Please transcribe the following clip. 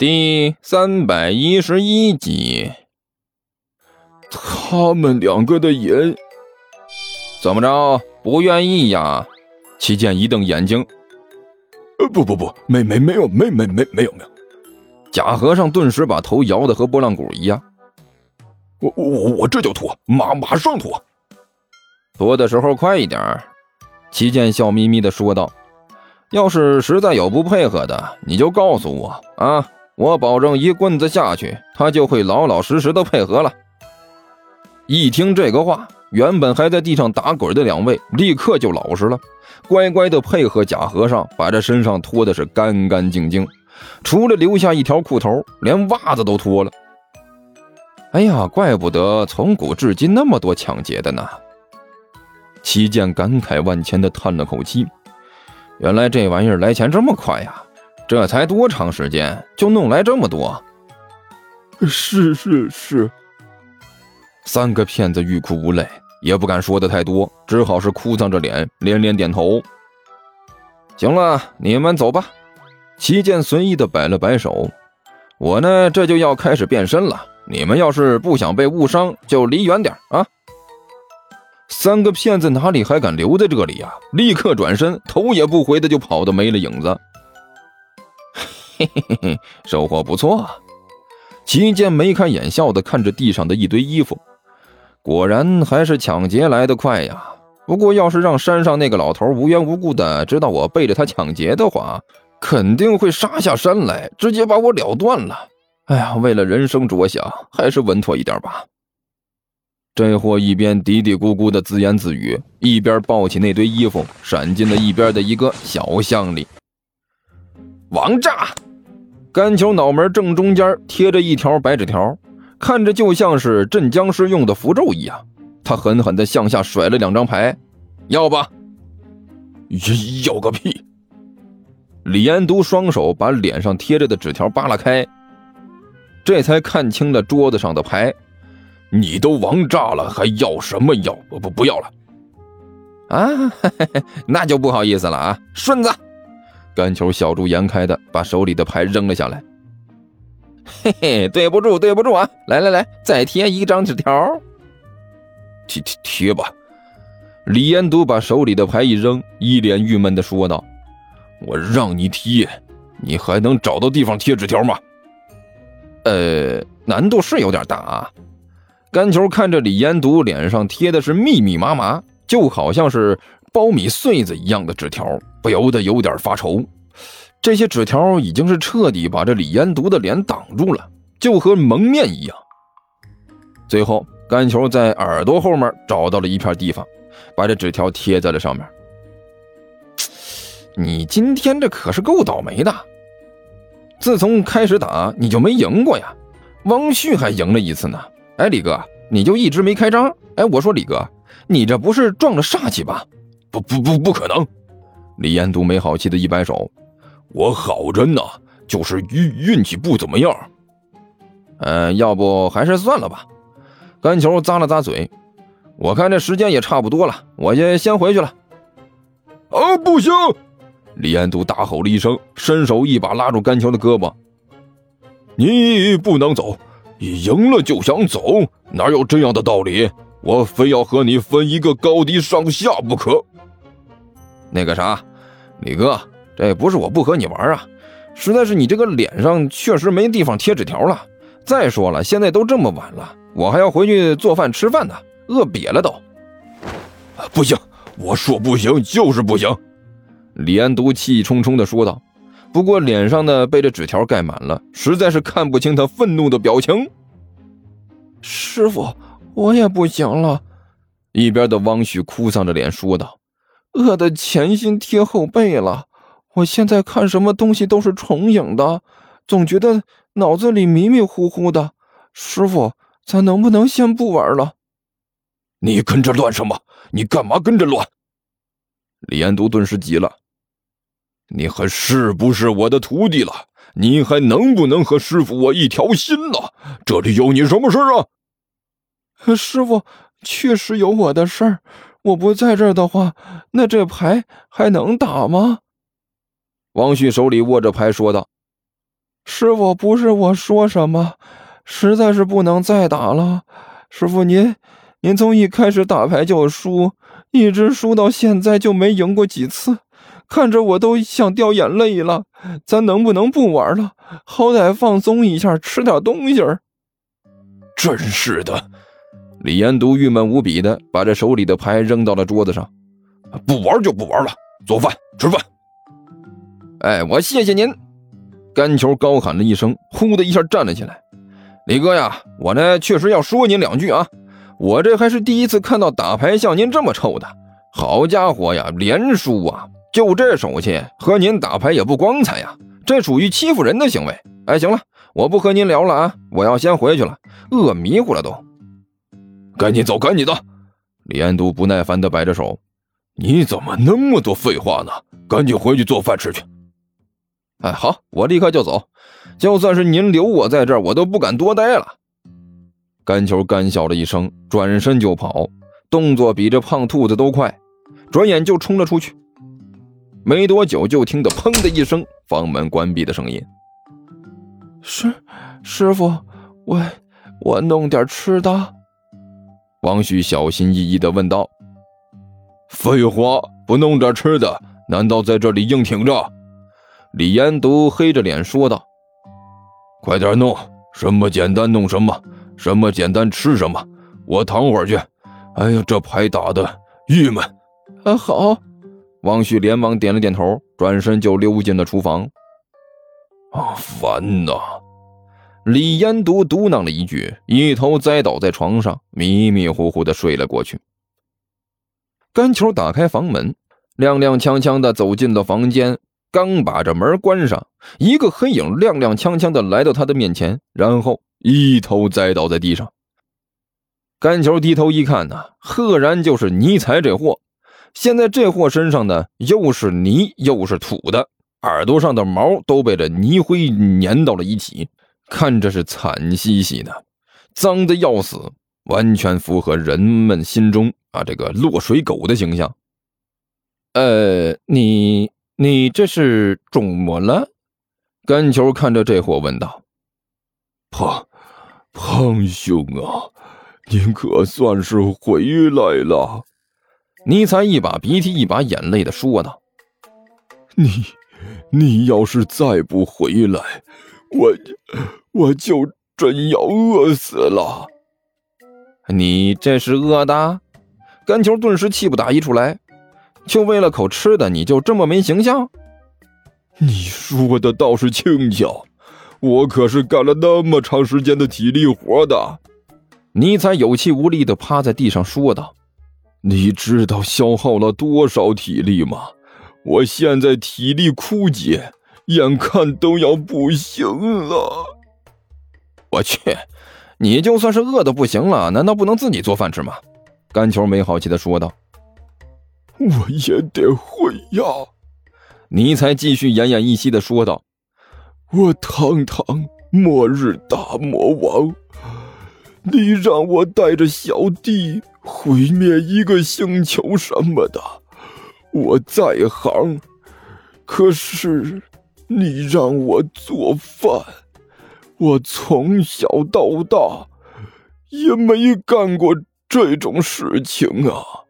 第三百一十一集。他们两个的眼，怎么着？不愿意呀？齐剑一瞪眼睛，呃，不不不，没没没有，没没没没有没有。假和尚顿时把头摇得和拨浪鼓一样。我我我这就脱，马马上脱。脱的时候快一点。齐剑笑眯眯的说道：“要是实在有不配合的，你就告诉我啊，我保证一棍子下去，他就会老老实实的配合了。”一听这个话，原本还在地上打滚的两位立刻就老实了，乖乖的配合假和尚把这身上脱的是干干净净，除了留下一条裤头，连袜子都脱了。哎呀，怪不得从古至今那么多抢劫的呢。齐剑感慨万千的叹了口气，原来这玩意儿来钱这么快呀！这才多长时间就弄来这么多？是是是。三个骗子欲哭无泪，也不敢说的太多，只好是哭丧着脸，连连点头。行了，你们走吧。齐剑随意的摆了摆手，我呢这就要开始变身了。你们要是不想被误伤，就离远点啊！三个骗子哪里还敢留在这里呀？立刻转身，头也不回的就跑的没了影子。嘿嘿嘿嘿，收获不错。齐健眉开眼笑的看着地上的一堆衣服。果然还是抢劫来的快呀！不过要是让山上那个老头无缘无故的知道我背着他抢劫的话，肯定会杀下山来，直接把我了断了。哎呀，为了人生着想，还是稳妥一点吧。这货一边嘀嘀咕咕的自言自语，一边抱起那堆衣服，闪进了一边的一个小巷里。王炸！干球脑门正中间贴着一条白纸条。看着就像是镇僵尸用的符咒一样，他狠狠地向下甩了两张牌，要吧？要个屁！李延都双手把脸上贴着的纸条扒拉开，这才看清了桌子上的牌。你都王炸了，还要什么要？不不不要了！啊，那就不好意思了啊，顺子！干球笑逐颜开的把手里的牌扔了下来。嘿嘿，对不住，对不住啊！来来来，再贴一张纸条，贴贴贴吧。李延都把手里的牌一扔，一脸郁闷的说道：“我让你贴，你还能找到地方贴纸条吗？”呃，难度是有点大啊。干球看着李延都脸上贴的是密密麻麻，就好像是苞米穗子一样的纸条，不由得有点发愁。这些纸条已经是彻底把这李延独的脸挡住了，就和蒙面一样。最后，干球在耳朵后面找到了一片地方，把这纸条贴在了上面。你今天这可是够倒霉的，自从开始打你就没赢过呀。汪旭还赢了一次呢。哎，李哥，你就一直没开张？哎，我说李哥，你这不是撞了煞气吧？不不不，不可能！李延独没好气的一摆手。我好着呢，就是运运气不怎么样。嗯，要不还是算了吧。干球咂了咂嘴，我看这时间也差不多了，我先先回去了。啊，不行！李延都大吼了一声，伸手一把拉住干球的胳膊：“你不能走，你赢了就想走，哪有这样的道理？我非要和你分一个高低上下不可。”那个啥，李哥。这不是我不和你玩啊，实在是你这个脸上确实没地方贴纸条了。再说了，现在都这么晚了，我还要回去做饭吃饭呢，饿瘪了都。不行，我说不行就是不行。李安都气冲冲地说道，不过脸上呢被这纸条盖满了，实在是看不清他愤怒的表情。师傅，我也不行了。一边的汪旭哭丧着脸说道：“饿得前心贴后背了。”我现在看什么东西都是重影的，总觉得脑子里迷迷糊糊的。师傅，咱能不能先不玩了？你跟着乱什么？你干嘛跟着乱？李安都顿时急了：“你还是不是我的徒弟了？你还能不能和师傅我一条心了？这里有你什么事啊？”师傅，确实有我的事儿。我不在这儿的话，那这牌还能打吗？王旭手里握着牌，说道：“师傅，不是我说什么，实在是不能再打了。师傅您，您从一开始打牌就输，一直输到现在就没赢过几次，看着我都想掉眼泪了。咱能不能不玩了？好歹放松一下，吃点东西儿。真是的，李延都郁闷无比的把这手里的牌扔到了桌子上。不玩就不玩了，做饭吃饭。哎，我谢谢您。甘球高喊了一声，呼的一下站了起来。李哥呀，我呢确实要说您两句啊。我这还是第一次看到打牌像您这么臭的。好家伙呀，连输啊！就这手气，和您打牌也不光彩呀，这属于欺负人的行为。哎，行了，我不和您聊了啊，我要先回去了，饿迷糊了都。赶紧走，赶紧的！李安都不耐烦地摆着手。你怎么那么多废话呢？赶紧回去做饭吃去。哎，好，我立刻就走。就算是您留我在这儿，我都不敢多待了。甘球干笑了一声，转身就跑，动作比这胖兔子都快，转眼就冲了出去。没多久，就听得“砰”的一声，房门关闭的声音。师师傅，我我弄点吃的。王旭小心翼翼地问道。废话，不弄点吃的，难道在这里硬挺着？李延都黑着脸说道：“快点弄，什么简单弄什么，什么简单吃什么。我躺会儿去。哎呀，这牌打的郁闷。”啊，好。王旭连忙点了点头，转身就溜进了厨房。啊，烦呐！李延都嘟囔了一句，一头栽倒在床上，迷迷糊糊的睡了过去。甘球打开房门，踉踉跄跄的走进了房间。刚把这门关上，一个黑影踉踉跄跄的来到他的面前，然后一头栽倒在地上。甘球低头一看呢，赫然就是尼才这货。现在这货身上呢，又是泥又是土的，耳朵上的毛都被这泥灰粘到了一起，看着是惨兮兮的，脏的要死，完全符合人们心中。啊，这个落水狗的形象。呃，你你这是肿么了？甘球看着这货问道：“胖胖兄啊，您可算是回来了。”尼才一把鼻涕一把眼泪的说道：“你你要是再不回来，我我就真要饿死了。你这是饿的？”甘球顿时气不打一处来，就为了口吃的，你就这么没形象？你说的倒是轻巧，我可是干了那么长时间的体力活的。尼采有气无力的趴在地上说道：“你知道消耗了多少体力吗？我现在体力枯竭，眼看都要不行了。我去，你就算是饿的不行了，难道不能自己做饭吃吗？”甘球没好气的说道：“我也得会呀。”尼才继续奄奄一息的说道：“我堂堂末日大魔王，你让我带着小弟毁灭一个星球什么的，我在行。可是你让我做饭，我从小到大也没干过。”这种事情啊。